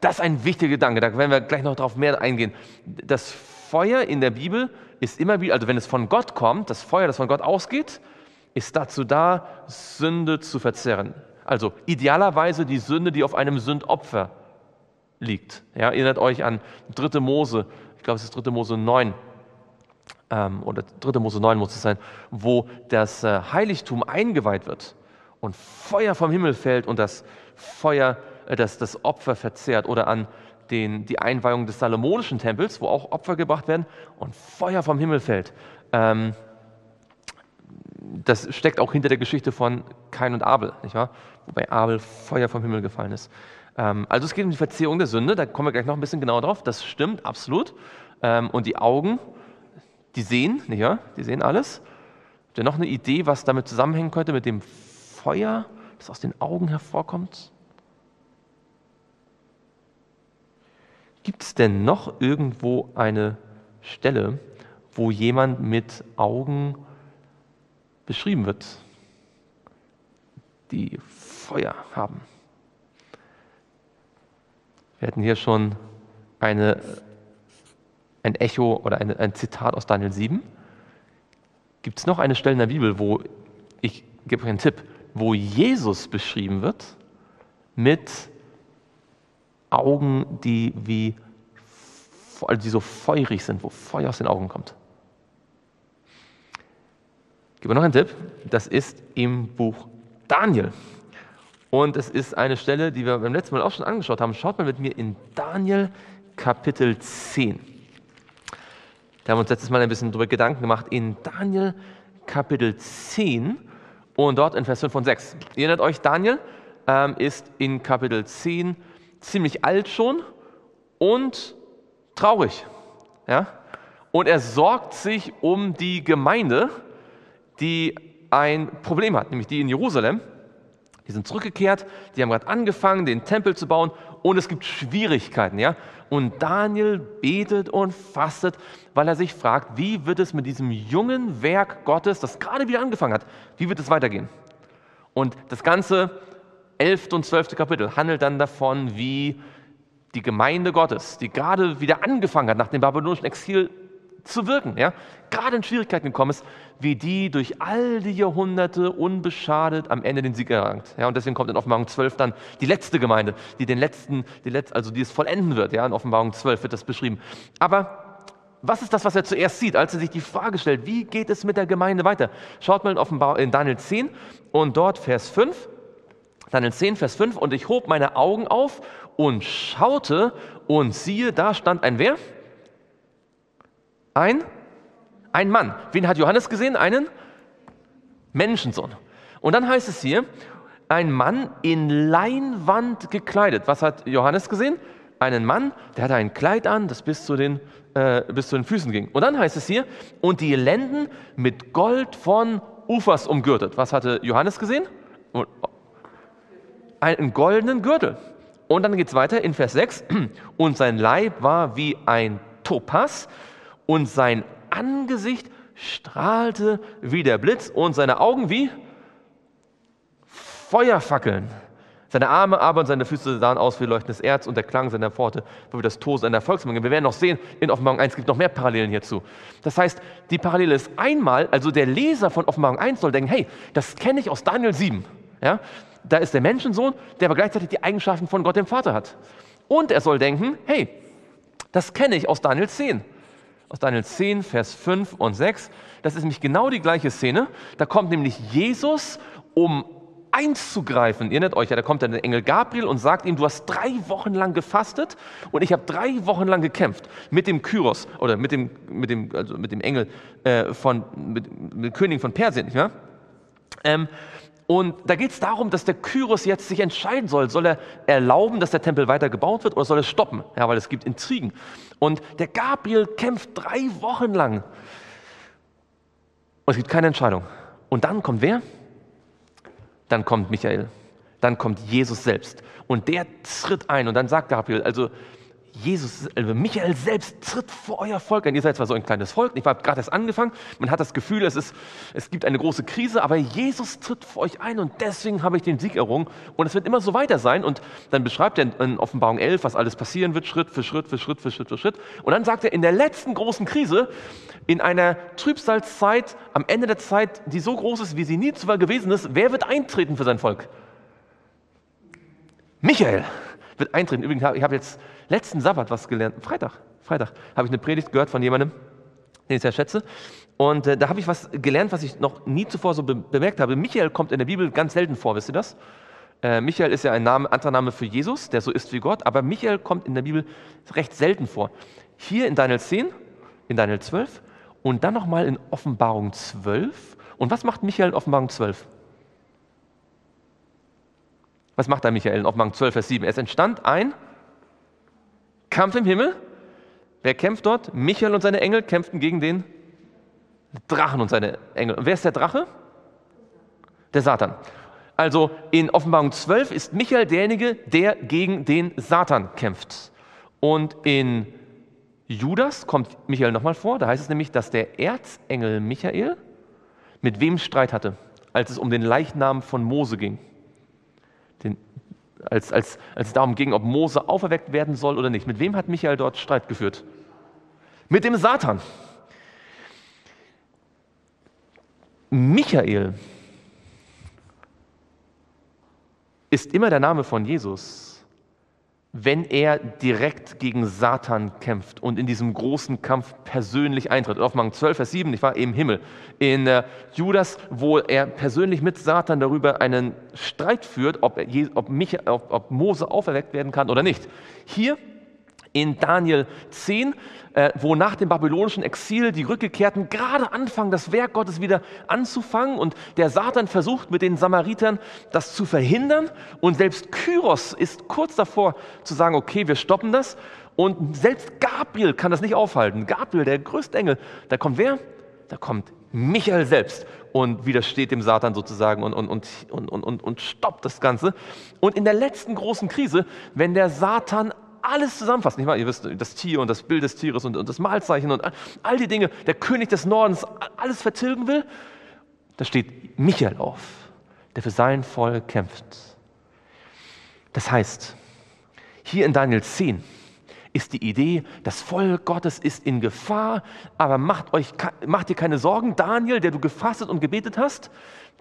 Das ist ein wichtiger Gedanke, da werden wir gleich noch darauf mehr eingehen. Das Feuer in der Bibel ist immer wieder, also wenn es von Gott kommt, das Feuer, das von Gott ausgeht, ist dazu da, Sünde zu verzerren. Also idealerweise die Sünde, die auf einem Sündopfer liegt. Ja, erinnert euch an 3. Mose, ich glaube es ist 3. Mose 9, ähm, oder 3. Mose 9 muss es sein, wo das äh, Heiligtum eingeweiht wird und Feuer vom Himmel fällt und das Feuer das, das Opfer verzehrt oder an den, die Einweihung des Salomonischen Tempels, wo auch Opfer gebracht werden und Feuer vom Himmel fällt. Ähm, das steckt auch hinter der Geschichte von Kain und Abel, nicht wahr? wobei Abel Feuer vom Himmel gefallen ist. Ähm, also es geht um die Verzehrung der Sünde, da kommen wir gleich noch ein bisschen genauer drauf. Das stimmt absolut. Ähm, und die Augen, die sehen, nicht wahr? Die sehen alles. Habt ihr noch eine Idee, was damit zusammenhängen könnte mit dem Feuer, das aus den Augen hervorkommt? Gibt es denn noch irgendwo eine Stelle, wo jemand mit Augen beschrieben wird, die Feuer haben? Wir hatten hier schon eine, ein Echo oder eine, ein Zitat aus Daniel 7. Gibt es noch eine Stelle in der Bibel, wo, ich gebe euch einen Tipp, wo Jesus beschrieben wird mit Augen, die wie also die so feurig sind, wo Feuer aus den Augen kommt. Ich gebe noch einen Tipp. Das ist im Buch Daniel. Und es ist eine Stelle, die wir beim letzten Mal auch schon angeschaut haben. Schaut mal mit mir in Daniel Kapitel 10. Da haben wir uns letztes Mal ein bisschen darüber Gedanken gemacht. In Daniel Kapitel 10 und dort in Vers 5 und 6. Ihr erinnert euch, Daniel ähm, ist in Kapitel 10 ziemlich alt schon und traurig. Ja? Und er sorgt sich um die Gemeinde, die ein Problem hat, nämlich die in Jerusalem. Die sind zurückgekehrt, die haben gerade angefangen, den Tempel zu bauen und es gibt Schwierigkeiten. Ja? Und Daniel betet und fastet, weil er sich fragt, wie wird es mit diesem jungen Werk Gottes, das gerade wieder angefangen hat, wie wird es weitergehen? Und das ganze 11. und 12. Kapitel handelt dann davon, wie die Gemeinde Gottes, die gerade wieder angefangen hat, nach dem babylonischen Exil zu wirken, ja, gerade in Schwierigkeiten gekommen ist, wie die durch all die Jahrhunderte unbeschadet am Ende den Sieg erlangt. Ja, und deswegen kommt in Offenbarung 12 dann die letzte Gemeinde, die den letzten, die letzte, also die es vollenden wird. Ja, in Offenbarung 12 wird das beschrieben. Aber was ist das, was er zuerst sieht, als er sich die Frage stellt, wie geht es mit der Gemeinde weiter? Schaut mal in, Offenbar in Daniel 10 und dort Vers 5. Daniel 10, Vers 5. Und ich hob meine Augen auf und schaute und siehe, da stand ein wer? Ein, ein Mann. Wen hat Johannes gesehen? Einen Menschensohn. Und dann heißt es hier, ein Mann in Leinwand gekleidet. Was hat Johannes gesehen? Einen Mann, der hatte ein Kleid an, das bis zu den, äh, bis zu den Füßen ging. Und dann heißt es hier, und die Lenden mit Gold von Ufers umgürtet. Was hatte Johannes gesehen? Einen goldenen Gürtel. Und dann geht es weiter in Vers 6. Und sein Leib war wie ein Topas und sein Angesicht strahlte wie der Blitz und seine Augen wie Feuerfackeln. Seine Arme aber und seine Füße sahen aus wie leuchtendes Erz und der Klang seiner Pforte war wie das Tosen einer Volksmenge. Wir werden noch sehen, in Offenbarung 1 gibt es noch mehr Parallelen hierzu. Das heißt, die Parallele ist einmal, also der Leser von Offenbarung 1 soll denken, hey, das kenne ich aus Daniel 7. Ja? Da ist der Menschensohn, der aber gleichzeitig die Eigenschaften von Gott dem Vater hat. Und er soll denken, hey, das kenne ich aus Daniel 10 aus Daniel 10, Vers 5 und 6. Das ist nämlich genau die gleiche Szene. Da kommt nämlich Jesus, um einzugreifen. Ihr erinnert euch ja, da kommt dann der Engel Gabriel und sagt ihm, du hast drei Wochen lang gefastet und ich habe drei Wochen lang gekämpft mit dem Kyros oder mit dem, mit dem, also mit dem Engel äh, von, mit, mit dem König von Persien, nicht? Ähm, und da geht es darum, dass der Kyros jetzt sich entscheiden soll. Soll er erlauben, dass der Tempel weiter gebaut wird oder soll er stoppen? Ja, weil es gibt Intrigen. Und der Gabriel kämpft drei Wochen lang. Und es gibt keine Entscheidung. Und dann kommt wer? Dann kommt Michael. Dann kommt Jesus selbst. Und der tritt ein und dann sagt Gabriel, also Jesus, also Michael selbst tritt vor euer Volk ein. Ihr seid zwar so ein kleines Volk, ich habe gerade erst angefangen, man hat das Gefühl, es, ist, es gibt eine große Krise, aber Jesus tritt vor euch ein und deswegen habe ich den Sieg errungen. Und es wird immer so weiter sein. Und dann beschreibt er in Offenbarung 11, was alles passieren wird, Schritt für Schritt für Schritt für Schritt für Schritt. Und dann sagt er, in der letzten großen Krise, in einer Trübsalzeit, am Ende der Zeit, die so groß ist, wie sie nie zuvor gewesen ist, wer wird eintreten für sein Volk? Michael wird eintreten. Übrigens, ich habe jetzt letzten Sabbat was gelernt. Freitag, Freitag habe ich eine Predigt gehört von jemandem, den ich sehr schätze. Und äh, da habe ich was gelernt, was ich noch nie zuvor so be bemerkt habe. Michael kommt in der Bibel ganz selten vor, wisst ihr das? Äh, Michael ist ja ein Name, anderer Name für Jesus, der so ist wie Gott, aber Michael kommt in der Bibel recht selten vor. Hier in Daniel 10, in Daniel 12 und dann nochmal in Offenbarung 12. Und was macht Michael in Offenbarung 12? Was macht da Michael in Offenbarung 12, Vers 7? Es entstand ein Kampf im Himmel. Wer kämpft dort? Michael und seine Engel kämpften gegen den Drachen und seine Engel. Und wer ist der Drache? Der Satan. Also in Offenbarung 12 ist Michael derjenige, der gegen den Satan kämpft. Und in Judas kommt Michael nochmal vor. Da heißt es nämlich, dass der Erzengel Michael mit wem Streit hatte, als es um den Leichnam von Mose ging. Den als, als, als es darum ging, ob Mose auferweckt werden soll oder nicht. Mit wem hat Michael dort Streit geführt? Mit dem Satan. Michael ist immer der Name von Jesus wenn er direkt gegen Satan kämpft und in diesem großen Kampf persönlich eintritt. Offenbarung 12, Vers 7, ich war im Himmel. In äh, Judas, wo er persönlich mit Satan darüber einen Streit führt, ob, ob, mich, ob, ob Mose auferweckt werden kann oder nicht. Hier in Daniel 10, äh, wo nach dem babylonischen Exil die Rückgekehrten gerade anfangen, das Werk Gottes wieder anzufangen und der Satan versucht mit den Samaritern das zu verhindern und selbst Kyros ist kurz davor zu sagen, okay, wir stoppen das und selbst Gabriel kann das nicht aufhalten. Gabriel, der größte Engel, da kommt wer? Da kommt Michael selbst und widersteht dem Satan sozusagen und, und, und, und, und, und stoppt das Ganze. Und in der letzten großen Krise, wenn der Satan alles zusammenfasst. Nicht wahr? Ihr wisst, das Tier und das Bild des Tieres und, und das Malzeichen und all die Dinge, der König des Nordens alles vertilgen will, da steht Michael auf, der für sein Volk kämpft. Das heißt, hier in Daniel 10 ist die Idee, das Volk Gottes ist in Gefahr, aber macht, euch, macht dir keine Sorgen, Daniel, der du gefastet und gebetet hast,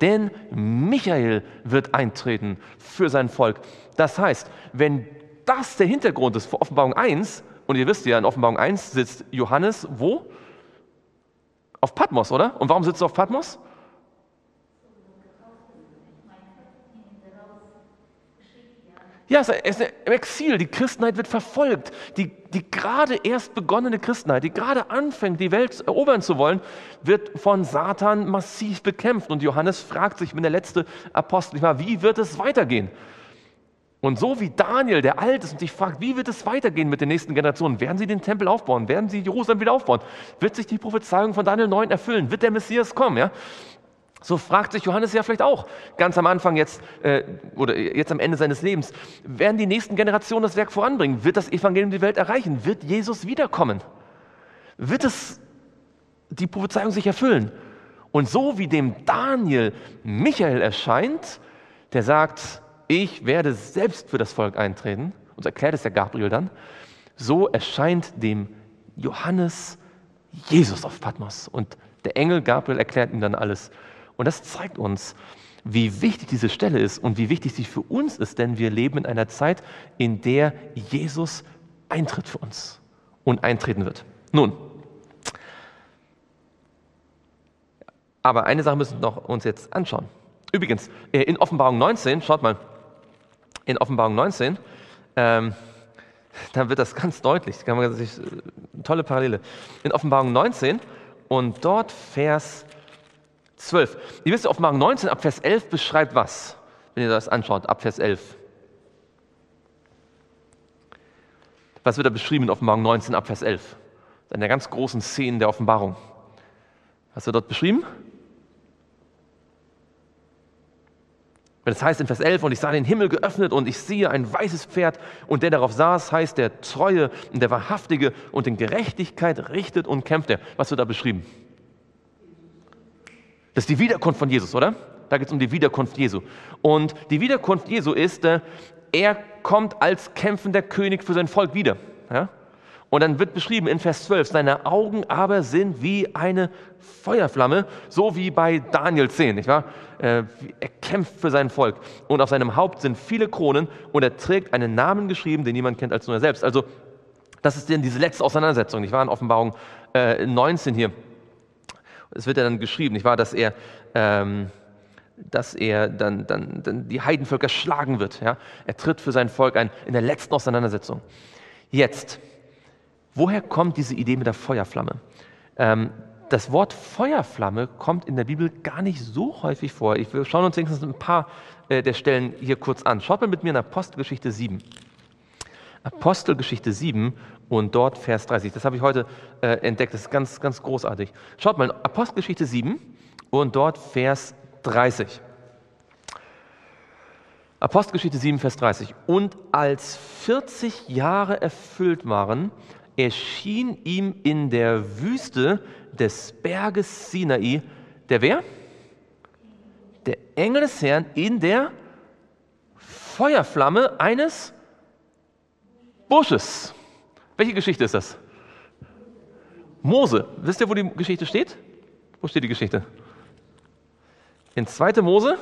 denn Michael wird eintreten für sein Volk. Das heißt, wenn das der Hintergrund ist für Offenbarung 1, und ihr wisst ja, in Offenbarung 1 sitzt Johannes wo? Auf Patmos, oder? Und warum sitzt er auf Patmos? Ja, er ist im Exil. Die Christenheit wird verfolgt. Die, die gerade erst begonnene Christenheit, die gerade anfängt, die Welt erobern zu wollen, wird von Satan massiv bekämpft. Und Johannes fragt sich, wenn der letzte Apostel, wie wird es weitergehen? Und so wie Daniel, der alt ist und sich fragt, wie wird es weitergehen mit den nächsten Generationen? Werden sie den Tempel aufbauen? Werden sie Jerusalem wieder aufbauen? Wird sich die Prophezeiung von Daniel 9 erfüllen? Wird der Messias kommen? Ja? So fragt sich Johannes ja vielleicht auch ganz am Anfang jetzt äh, oder jetzt am Ende seines Lebens. Werden die nächsten Generationen das Werk voranbringen? Wird das Evangelium die Welt erreichen? Wird Jesus wiederkommen? Wird es die Prophezeiung sich erfüllen? Und so wie dem Daniel Michael erscheint, der sagt, ich werde selbst für das Volk eintreten, und so erklärt es der Gabriel dann, so erscheint dem Johannes Jesus auf Patmos. Und der Engel Gabriel erklärt ihm dann alles. Und das zeigt uns, wie wichtig diese Stelle ist und wie wichtig sie für uns ist, denn wir leben in einer Zeit, in der Jesus eintritt für uns und eintreten wird. Nun, aber eine Sache müssen wir noch uns jetzt anschauen. Übrigens, äh, in Offenbarung 19, schaut mal, in Offenbarung 19, ähm, dann wird das ganz deutlich. Kann man sich, äh, tolle Parallele. In Offenbarung 19 und dort Vers 12. Ihr wisst, Offenbarung 19 ab Vers 11 beschreibt was, wenn ihr das anschaut, ab Vers 11. Was wird da beschrieben in Offenbarung 19 ab Vers 11? Das ist eine der ganz großen Szenen der Offenbarung. Was wird dort beschrieben? Das heißt in Vers 11, und ich sah den Himmel geöffnet und ich sehe ein weißes Pferd und der darauf saß, heißt der Treue und der Wahrhaftige und in Gerechtigkeit richtet und kämpft er. Was wird da beschrieben? Das ist die Wiederkunft von Jesus, oder? Da geht es um die Wiederkunft Jesu. Und die Wiederkunft Jesu ist, äh, er kommt als kämpfender König für sein Volk wieder. Ja? Und dann wird beschrieben in Vers 12, seine Augen aber sind wie eine Feuerflamme, so wie bei Daniel 10, nicht wahr? Äh, er kämpft für sein Volk. Und auf seinem Haupt sind viele Kronen und er trägt einen Namen geschrieben, den niemand kennt als nur er selbst. Also, das ist denn diese letzte Auseinandersetzung, nicht wahr? In Offenbarung 19 äh, hier. Es wird ja dann geschrieben, nicht wahr, dass er, ähm, dass er dann, dann, dann die Heidenvölker schlagen wird. Ja? Er tritt für sein Volk ein in der letzten Auseinandersetzung. Jetzt, Woher kommt diese Idee mit der Feuerflamme? Ähm, das Wort Feuerflamme kommt in der Bibel gar nicht so häufig vor. Ich, wir schauen uns wenigstens ein paar äh, der Stellen hier kurz an. Schaut mal mit mir in Apostelgeschichte 7. Apostelgeschichte 7 und dort Vers 30. Das habe ich heute äh, entdeckt. Das ist ganz, ganz großartig. Schaut mal, Apostelgeschichte 7 und dort Vers 30. Apostelgeschichte 7, Vers 30. Und als 40 Jahre erfüllt waren, erschien ihm in der Wüste des Berges Sinai der wer? Der Engel des Herrn in der Feuerflamme eines Busches. Welche Geschichte ist das? Mose. Wisst ihr, wo die Geschichte steht? Wo steht die Geschichte? In 2. Mose,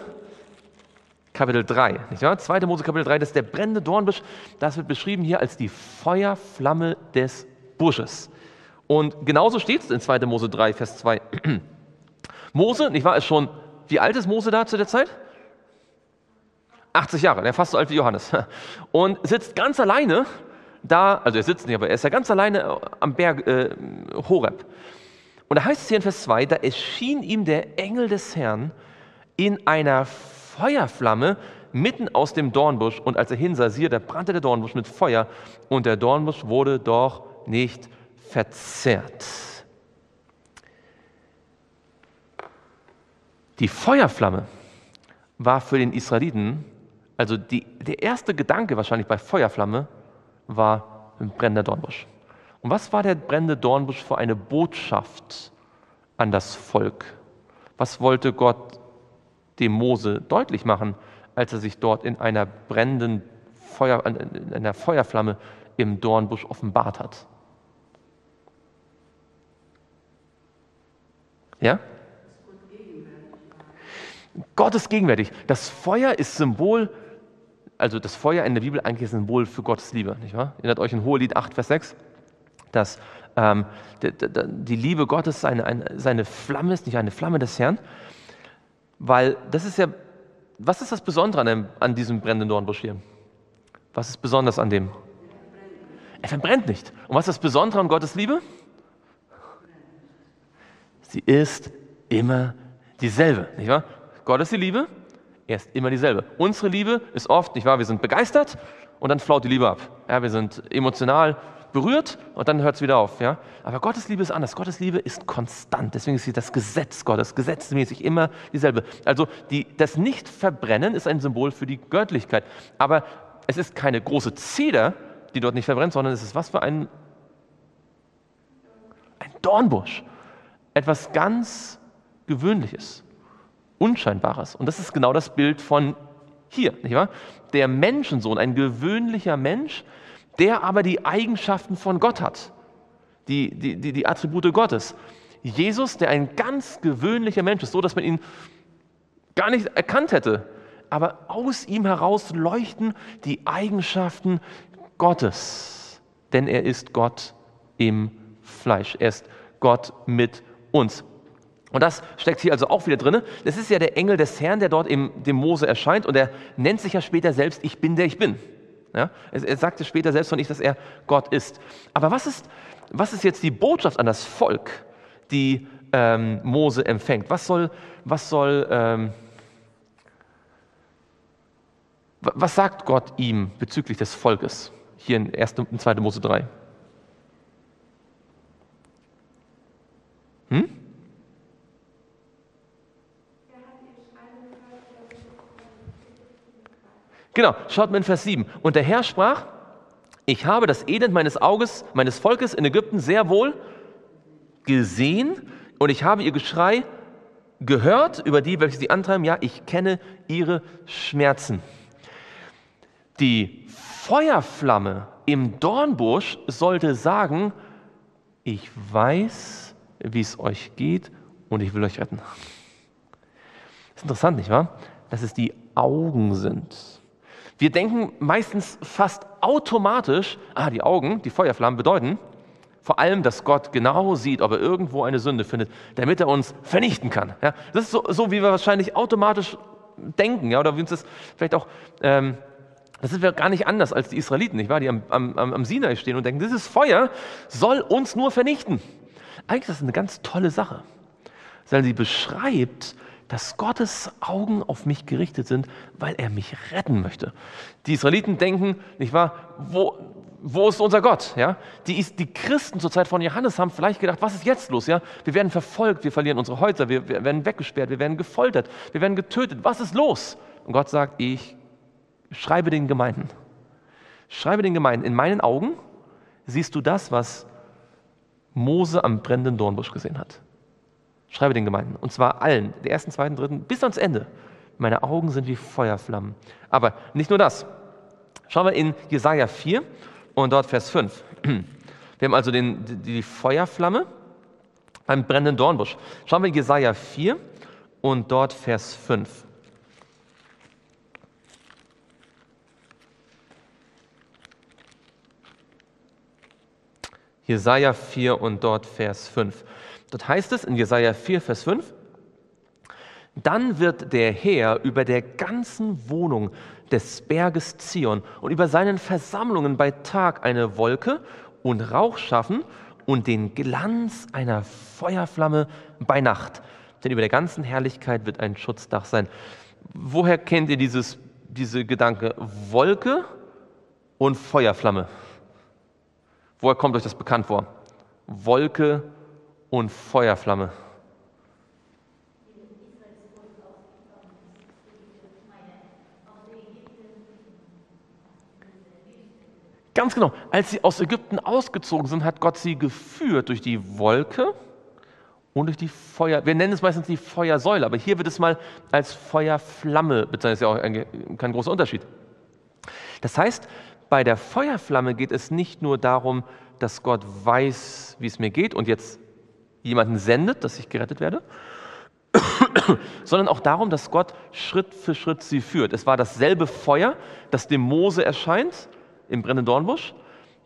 Kapitel 3. Nicht wahr? 2. Mose Kapitel 3, das ist der brennende Dornbusch. Das wird beschrieben hier als die Feuerflamme des Busches. Und genauso steht es in 2. Mose 3, Vers 2. Mose, nicht wahr, ist schon, wie alt ist Mose da zu der Zeit? 80 Jahre, der fast so alt wie Johannes. Und sitzt ganz alleine da, also er sitzt nicht, aber er ist ja ganz alleine äh, am Berg äh, Horeb. Und da heißt es hier in Vers 2, da erschien ihm der Engel des Herrn in einer Feuerflamme mitten aus dem Dornbusch. Und als er hinsah, siehe, da brannte der Dornbusch mit Feuer und der Dornbusch wurde doch nicht verzehrt. Die Feuerflamme war für den Israeliten, also die, der erste Gedanke wahrscheinlich bei Feuerflamme, war ein brennender Dornbusch. Und was war der brennende Dornbusch für eine Botschaft an das Volk? Was wollte Gott dem Mose deutlich machen, als er sich dort in einer brennenden Feuer, in einer Feuerflamme im Dornbusch offenbart hat? Ja? Gott ist gegenwärtig. Das Feuer ist Symbol, also das Feuer in der Bibel eigentlich ist Symbol für Gottes Liebe, nicht wahr? Erinnert euch in Hohelied 8, Vers 6, dass ähm, die, die, Liebe Gottes seine, eine, seine Flamme ist, nicht eine Flamme des Herrn, weil das ist ja, was ist das Besondere an, dem, an diesem brennenden Dornbusch hier? Was ist besonders an dem? Er verbrennt nicht. Und was ist das Besondere an Gottes Liebe? Sie ist immer dieselbe, nicht wahr? Gott ist die Liebe, er ist immer dieselbe. Unsere Liebe ist oft, nicht wahr, wir sind begeistert und dann flaut die Liebe ab. Ja, wir sind emotional berührt und dann hört es wieder auf. Ja? Aber Gottes Liebe ist anders. Gottes Liebe ist konstant. Deswegen ist sie das Gesetz Gottes, gesetzmäßig immer dieselbe. Also die, das Nicht-Verbrennen ist ein Symbol für die Göttlichkeit. Aber es ist keine große Zeder, die dort nicht verbrennt, sondern es ist was für ein, ein Dornbusch. Etwas ganz Gewöhnliches. Unscheinbares. Und das ist genau das Bild von hier, nicht wahr? Der Menschensohn, ein gewöhnlicher Mensch, der aber die Eigenschaften von Gott hat, die, die, die, die Attribute Gottes. Jesus, der ein ganz gewöhnlicher Mensch ist, so dass man ihn gar nicht erkannt hätte, aber aus ihm heraus leuchten die Eigenschaften Gottes, denn er ist Gott im Fleisch, er ist Gott mit uns. Und das steckt hier also auch wieder drin. Das ist ja der Engel des Herrn, der dort im, dem Mose erscheint und er nennt sich ja später selbst, ich bin der ich bin. Ja? Er, er sagte später selbst von nicht, dass er Gott ist. Aber was ist, was ist jetzt die Botschaft an das Volk, die ähm, Mose empfängt? Was soll, was soll, ähm, was sagt Gott ihm bezüglich des Volkes? Hier in 1. und 2. Mose 3. Genau, schaut mal in Vers 7. Und der Herr sprach, ich habe das Elend meines Auges, meines Volkes in Ägypten sehr wohl gesehen und ich habe ihr Geschrei gehört über die, welche sie antreiben. Ja, ich kenne ihre Schmerzen. Die Feuerflamme im Dornbusch sollte sagen, ich weiß, wie es euch geht und ich will euch retten. Das ist interessant, nicht wahr? Dass es die Augen sind. Wir denken meistens fast automatisch, ah, die Augen, die Feuerflammen bedeuten vor allem, dass Gott genau sieht, ob er irgendwo eine Sünde findet, damit er uns vernichten kann. Ja, das ist so, so, wie wir wahrscheinlich automatisch denken, ja, oder wie uns das vielleicht auch, ähm, das sind wir gar nicht anders als die Israeliten, nicht wahr? die am, am, am Sinai stehen und denken, dieses Feuer soll uns nur vernichten. Eigentlich ist das eine ganz tolle Sache, weil sie beschreibt, dass Gottes Augen auf mich gerichtet sind, weil er mich retten möchte. Die Israeliten denken, nicht wahr, wo, wo ist unser Gott? Ja? Die, die Christen zur Zeit von Johannes haben vielleicht gedacht, was ist jetzt los? Ja? Wir werden verfolgt, wir verlieren unsere Häuser, wir, wir werden weggesperrt, wir werden gefoltert, wir werden getötet. Was ist los? Und Gott sagt, ich schreibe den Gemeinden. Schreibe den Gemeinden, in meinen Augen siehst du das, was Mose am brennenden Dornbusch gesehen hat. Schreibe den Gemeinden. Und zwar allen, der ersten, zweiten, dritten, bis ans Ende. Meine Augen sind wie Feuerflammen. Aber nicht nur das. Schauen wir in Jesaja 4 und dort Vers 5. Wir haben also den, die Feuerflamme beim brennenden Dornbusch. Schauen wir in Jesaja 4 und dort Vers 5. Jesaja 4 und dort Vers 5. Dort heißt es in Jesaja 4, Vers 5, Dann wird der Herr über der ganzen Wohnung des Berges Zion und über seinen Versammlungen bei Tag eine Wolke und Rauch schaffen und den Glanz einer Feuerflamme bei Nacht. Denn über der ganzen Herrlichkeit wird ein Schutzdach sein. Woher kennt ihr dieses, diese Gedanke? Wolke und Feuerflamme. Woher kommt euch das bekannt vor? Wolke und Feuerflamme. Ganz genau. Als sie aus Ägypten ausgezogen sind, hat Gott sie geführt durch die Wolke und durch die Feuer. Wir nennen es meistens die Feuersäule, aber hier wird es mal als Feuerflamme bezeichnet. Das ist ja auch ein, kein großer Unterschied. Das heißt, bei der Feuerflamme geht es nicht nur darum, dass Gott weiß, wie es mir geht und jetzt jemanden sendet, dass ich gerettet werde, sondern auch darum, dass Gott Schritt für Schritt sie führt. Es war dasselbe Feuer, das dem Mose erscheint im brennenden Dornbusch,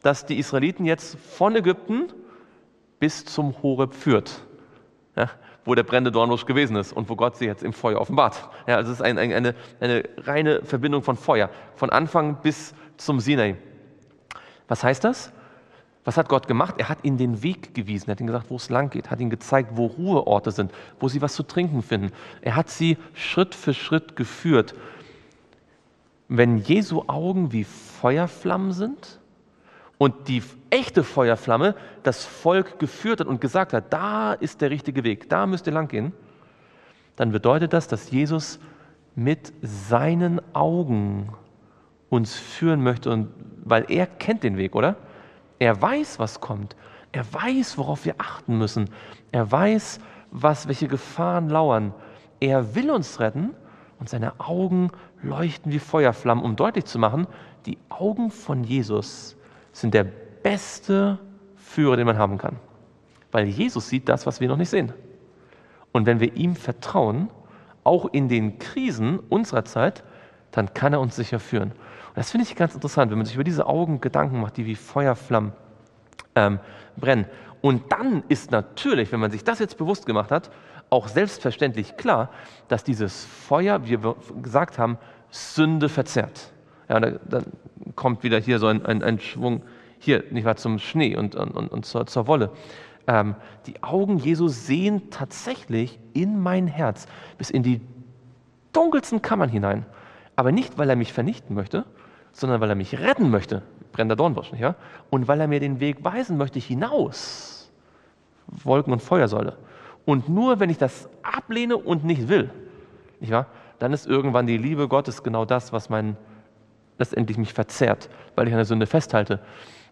das die Israeliten jetzt von Ägypten bis zum Horeb führt, ja, wo der brennende Dornbusch gewesen ist und wo Gott sie jetzt im Feuer offenbart. Ja, also es ist ein, ein, eine, eine reine Verbindung von Feuer, von Anfang bis zum Sinai. Was heißt das? Was hat Gott gemacht? Er hat ihnen den Weg gewiesen, er hat ihnen gesagt, wo es lang geht, hat ihnen gezeigt, wo Ruheorte sind, wo sie was zu trinken finden. Er hat sie Schritt für Schritt geführt wenn Jesu Augen wie Feuerflammen sind und die echte Feuerflamme das Volk geführt hat und gesagt hat, da ist der richtige Weg, da müsst ihr lang gehen, dann bedeutet das, dass Jesus mit seinen Augen uns führen möchte, und, weil er kennt den Weg, oder? Er weiß, was kommt. Er weiß, worauf wir achten müssen. Er weiß, was, welche Gefahren lauern. Er will uns retten und seine Augen leuchten wie Feuerflammen, um deutlich zu machen, die Augen von Jesus sind der beste Führer, den man haben kann. Weil Jesus sieht das, was wir noch nicht sehen. Und wenn wir ihm vertrauen, auch in den Krisen unserer Zeit, dann kann er uns sicher führen. Und das finde ich ganz interessant, wenn man sich über diese Augen Gedanken macht, die wie Feuerflammen ähm, brennen. Und dann ist natürlich, wenn man sich das jetzt bewusst gemacht hat, auch selbstverständlich klar, dass dieses Feuer, wie wir gesagt haben, Sünde verzerrt. Ja, da, dann kommt wieder hier so ein, ein, ein, Schwung, hier, nicht wahr, zum Schnee und, und, und zur, zur Wolle. Ähm, die Augen Jesu sehen tatsächlich in mein Herz, bis in die dunkelsten Kammern hinein. Aber nicht, weil er mich vernichten möchte, sondern weil er mich retten möchte, brennender Dornbusch, ja? und weil er mir den Weg weisen möchte hinaus, Wolken- und Feuersäule. Und nur wenn ich das ablehne und nicht will, nicht wahr, dann ist irgendwann die Liebe Gottes genau das, was mein, letztendlich mich verzerrt, weil ich an der Sünde festhalte.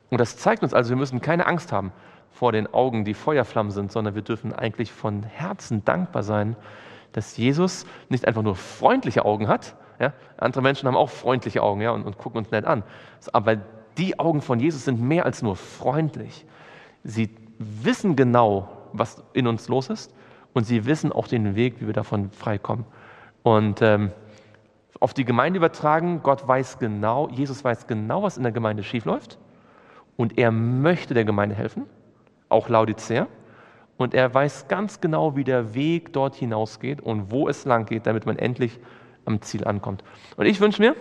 Und das zeigt uns also, wir müssen keine Angst haben vor den Augen, die Feuerflammen sind, sondern wir dürfen eigentlich von Herzen dankbar sein, dass Jesus nicht einfach nur freundliche Augen hat. Ja? Andere Menschen haben auch freundliche Augen ja, und, und gucken uns nett an. Aber die Augen von Jesus sind mehr als nur freundlich. Sie wissen genau, was in uns los ist und sie wissen auch den Weg, wie wir davon freikommen. Und ähm, auf die Gemeinde übertragen, Gott weiß genau, Jesus weiß genau, was in der Gemeinde schiefläuft und er möchte der Gemeinde helfen, auch Laodicea. Und er weiß ganz genau, wie der Weg dort hinausgeht und wo es lang geht, damit man endlich am Ziel ankommt. Und ich wünsche mir,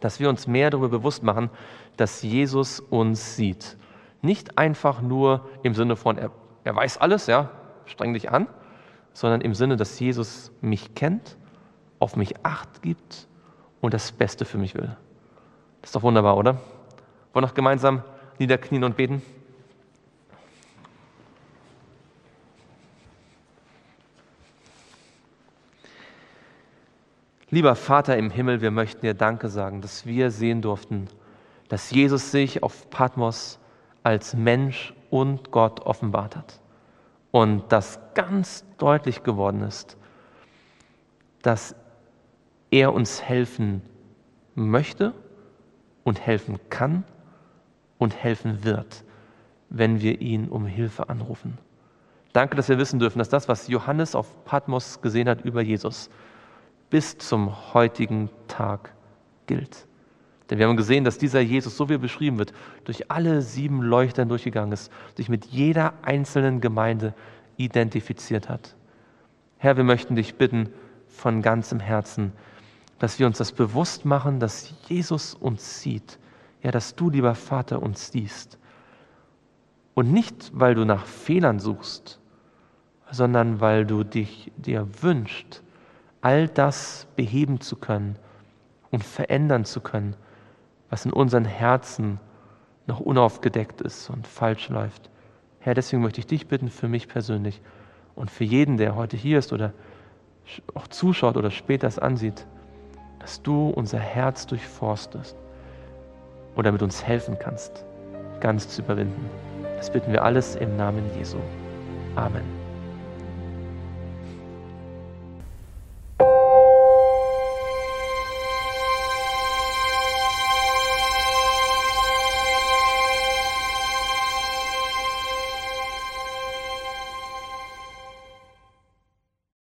dass wir uns mehr darüber bewusst machen, dass Jesus uns sieht. Nicht einfach nur im Sinne von, er er weiß alles, ja, streng dich an, sondern im Sinne, dass Jesus mich kennt, auf mich Acht gibt und das Beste für mich will. Das ist doch wunderbar, oder? Wollen wir noch gemeinsam niederknien und beten? Lieber Vater im Himmel, wir möchten dir Danke sagen, dass wir sehen durften, dass Jesus sich auf Patmos als Mensch und Gott offenbart hat. Und dass ganz deutlich geworden ist, dass er uns helfen möchte und helfen kann und helfen wird, wenn wir ihn um Hilfe anrufen. Danke, dass wir wissen dürfen, dass das, was Johannes auf Patmos gesehen hat über Jesus, bis zum heutigen Tag gilt. Denn wir haben gesehen, dass dieser Jesus, so wie er beschrieben wird, durch alle sieben Leuchtern durchgegangen ist, sich mit jeder einzelnen Gemeinde identifiziert hat. Herr, wir möchten dich bitten, von ganzem Herzen, dass wir uns das bewusst machen, dass Jesus uns sieht, ja, dass du, lieber Vater, uns siehst. Und nicht, weil du nach Fehlern suchst, sondern weil du dich dir wünschst, all das beheben zu können und verändern zu können, was in unseren Herzen noch unaufgedeckt ist und falsch läuft. Herr, deswegen möchte ich dich bitten für mich persönlich und für jeden, der heute hier ist oder auch zuschaut oder später es ansieht, dass du unser Herz durchforstest und damit uns helfen kannst, ganz zu überwinden. Das bitten wir alles im Namen Jesu. Amen.